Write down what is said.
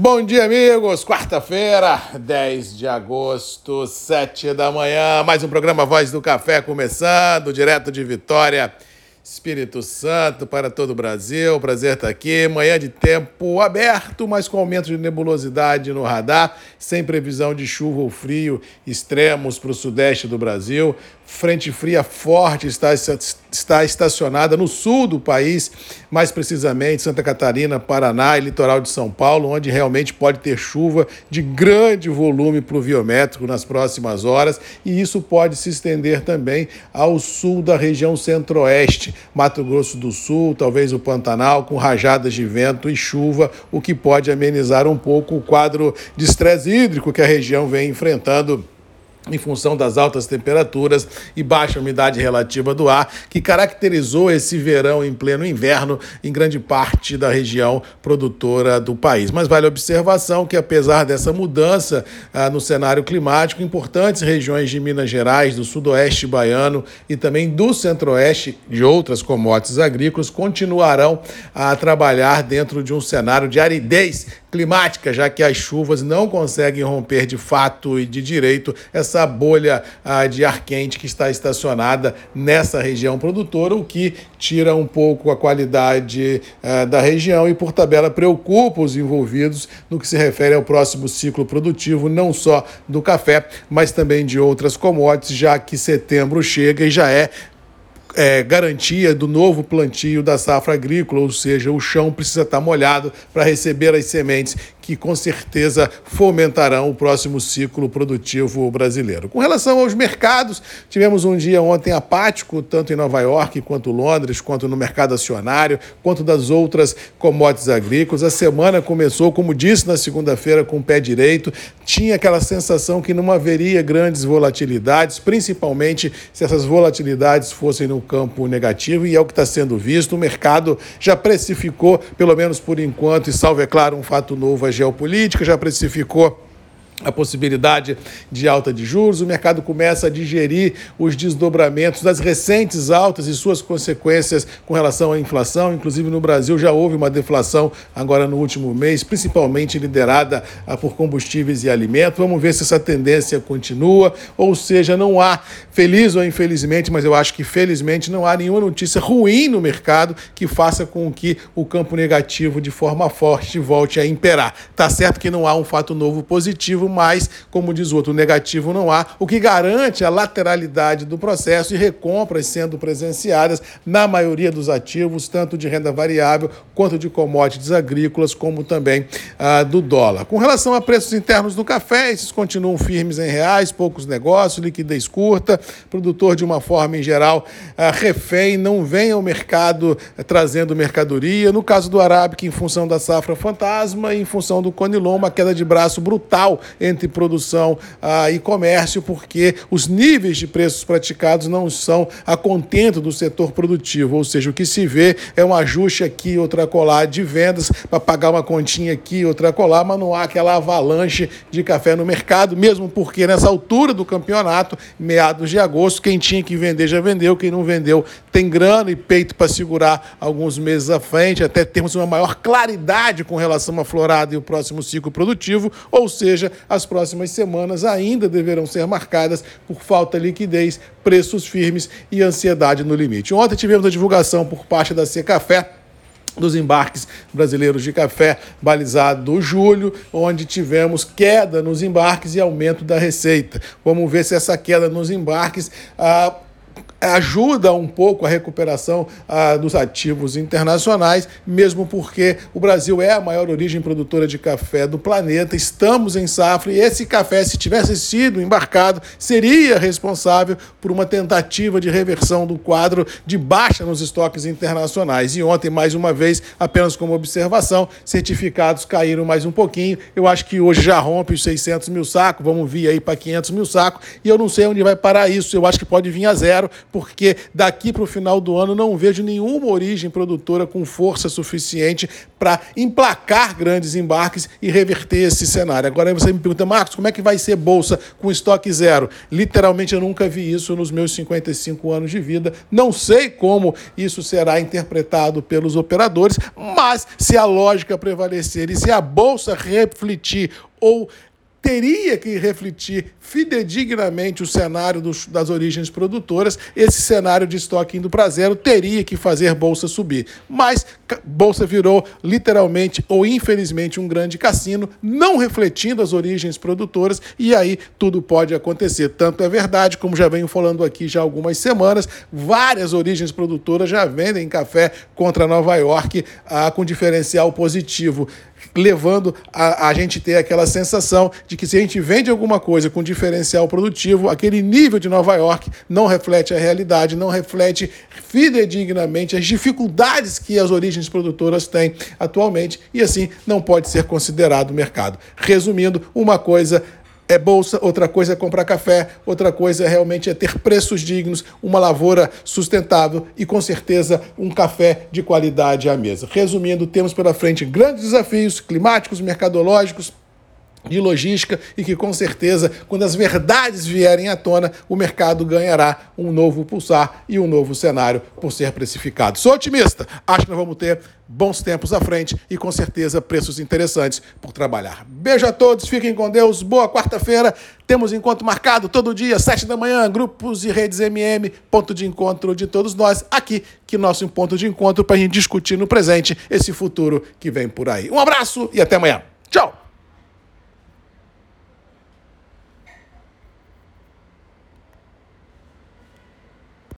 Bom dia, amigos. Quarta-feira, 10 de agosto, 7 da manhã. Mais um programa Voz do Café começando, direto de Vitória. Espírito Santo para todo o Brasil. Prazer estar aqui. Manhã de tempo aberto, mas com aumento de nebulosidade no radar, sem previsão de chuva ou frio extremos para o sudeste do Brasil. Frente fria forte está, está estacionada no sul do país, mais precisamente Santa Catarina, Paraná e litoral de São Paulo, onde realmente pode ter chuva de grande volume pluviométrico nas próximas horas, e isso pode se estender também ao sul da região centro-oeste, Mato Grosso do Sul, talvez o Pantanal, com rajadas de vento e chuva, o que pode amenizar um pouco o quadro de estresse hídrico que a região vem enfrentando em função das altas temperaturas e baixa umidade relativa do ar, que caracterizou esse verão em pleno inverno em grande parte da região produtora do país. Mas vale a observação que, apesar dessa mudança ah, no cenário climático, importantes regiões de Minas Gerais, do sudoeste baiano e também do centro-oeste de outras commodities agrícolas continuarão a trabalhar dentro de um cenário de aridez climática, já que as chuvas não conseguem romper de fato e de direito essa bolha ah, de ar quente que está estacionada nessa região produtora, o que tira um pouco a qualidade ah, da região. E, por tabela, preocupa os envolvidos no que se refere ao próximo ciclo produtivo, não só do café, mas também de outras commodities, já que setembro chega e já é é, garantia do novo plantio da safra agrícola, ou seja, o chão precisa estar molhado para receber as sementes que com certeza fomentarão o próximo ciclo produtivo brasileiro. Com relação aos mercados, tivemos um dia ontem apático, tanto em Nova York quanto Londres, quanto no mercado acionário, quanto das outras commodities agrícolas. A semana começou, como disse na segunda-feira, com o pé direito. Tinha aquela sensação que não haveria grandes volatilidades, principalmente se essas volatilidades fossem no campo negativo, e é o que está sendo visto. O mercado já precificou, pelo menos por enquanto, e salvo, é claro, um fato novo, a geopolítica, já precificou a possibilidade de alta de juros, o mercado começa a digerir os desdobramentos das recentes altas e suas consequências com relação à inflação. Inclusive no Brasil já houve uma deflação agora no último mês, principalmente liderada ah, por combustíveis e alimentos. Vamos ver se essa tendência continua, ou seja, não há, feliz ou infelizmente, mas eu acho que felizmente não há nenhuma notícia ruim no mercado que faça com que o campo negativo de forma forte volte a imperar. Tá certo que não há um fato novo positivo, mas, como diz o outro, negativo não há, o que garante a lateralidade do processo e recompras sendo presenciadas na maioria dos ativos, tanto de renda variável quanto de commodities agrícolas, como também ah, do dólar. Com relação a preços internos do café, esses continuam firmes em reais, poucos negócios, liquidez curta, produtor de uma forma em geral ah, refém, não vem ao mercado ah, trazendo mercadoria. No caso do Arábica, em função da safra fantasma, em função do Conilon, uma queda de braço brutal entre produção ah, e comércio, porque os níveis de preços praticados não são a contento do setor produtivo, ou seja, o que se vê é um ajuste aqui, outra colar de vendas para pagar uma continha aqui, outra colar, mas não há aquela avalanche de café no mercado, mesmo porque nessa altura do campeonato, meados de agosto, quem tinha que vender já vendeu, quem não vendeu tem grana e peito para segurar alguns meses à frente, até termos uma maior claridade com relação à florada e o próximo ciclo produtivo, ou seja, as próximas semanas ainda deverão ser marcadas por falta de liquidez, preços firmes e ansiedade no limite. Ontem tivemos a divulgação por parte da Secafé dos embarques brasileiros de café balizado julho, onde tivemos queda nos embarques e aumento da receita. Vamos ver se essa queda nos embarques ah, ajuda um pouco a recuperação ah, dos ativos internacionais, mesmo porque o Brasil é a maior origem produtora de café do planeta, estamos em safra e esse café, se tivesse sido embarcado, seria responsável por uma tentativa de reversão do quadro de baixa nos estoques internacionais. E ontem, mais uma vez, apenas como observação, certificados caíram mais um pouquinho. Eu acho que hoje já rompe os 600 mil sacos, vamos vir aí para 500 mil sacos, e eu não sei onde vai parar isso, eu acho que pode vir a zero porque daqui para o final do ano não vejo nenhuma origem produtora com força suficiente para emplacar grandes embarques e reverter esse cenário. Agora você me pergunta, Marcos, como é que vai ser bolsa com estoque zero? Literalmente eu nunca vi isso nos meus 55 anos de vida. Não sei como isso será interpretado pelos operadores, mas se a lógica prevalecer e se a bolsa refletir ou teria que refletir fidedignamente o cenário dos, das origens produtoras, esse cenário de estoque indo para zero teria que fazer bolsa subir. Mas bolsa virou literalmente ou infelizmente um grande cassino, não refletindo as origens produtoras, e aí tudo pode acontecer. Tanto é verdade, como já venho falando aqui já há algumas semanas, várias origens produtoras já vendem café contra Nova York ah, com diferencial positivo levando a, a gente ter aquela sensação de que se a gente vende alguma coisa com diferencial produtivo, aquele nível de Nova York não reflete a realidade, não reflete fidedignamente as dificuldades que as origens produtoras têm atualmente e assim não pode ser considerado mercado. Resumindo, uma coisa é bolsa, outra coisa é comprar café, outra coisa é realmente é ter preços dignos, uma lavoura sustentável e com certeza um café de qualidade à mesa. Resumindo, temos pela frente grandes desafios climáticos, mercadológicos, de logística e que com certeza, quando as verdades vierem à tona, o mercado ganhará um novo pulsar e um novo cenário por ser precificado. Sou otimista, acho que nós vamos ter bons tempos à frente e com certeza preços interessantes por trabalhar. Beijo a todos, fiquem com Deus, boa quarta-feira. Temos encontro marcado todo dia, sete da manhã, grupos e redes MM, ponto de encontro de todos nós, aqui que nosso ponto de encontro para a gente discutir no presente esse futuro que vem por aí. Um abraço e até amanhã.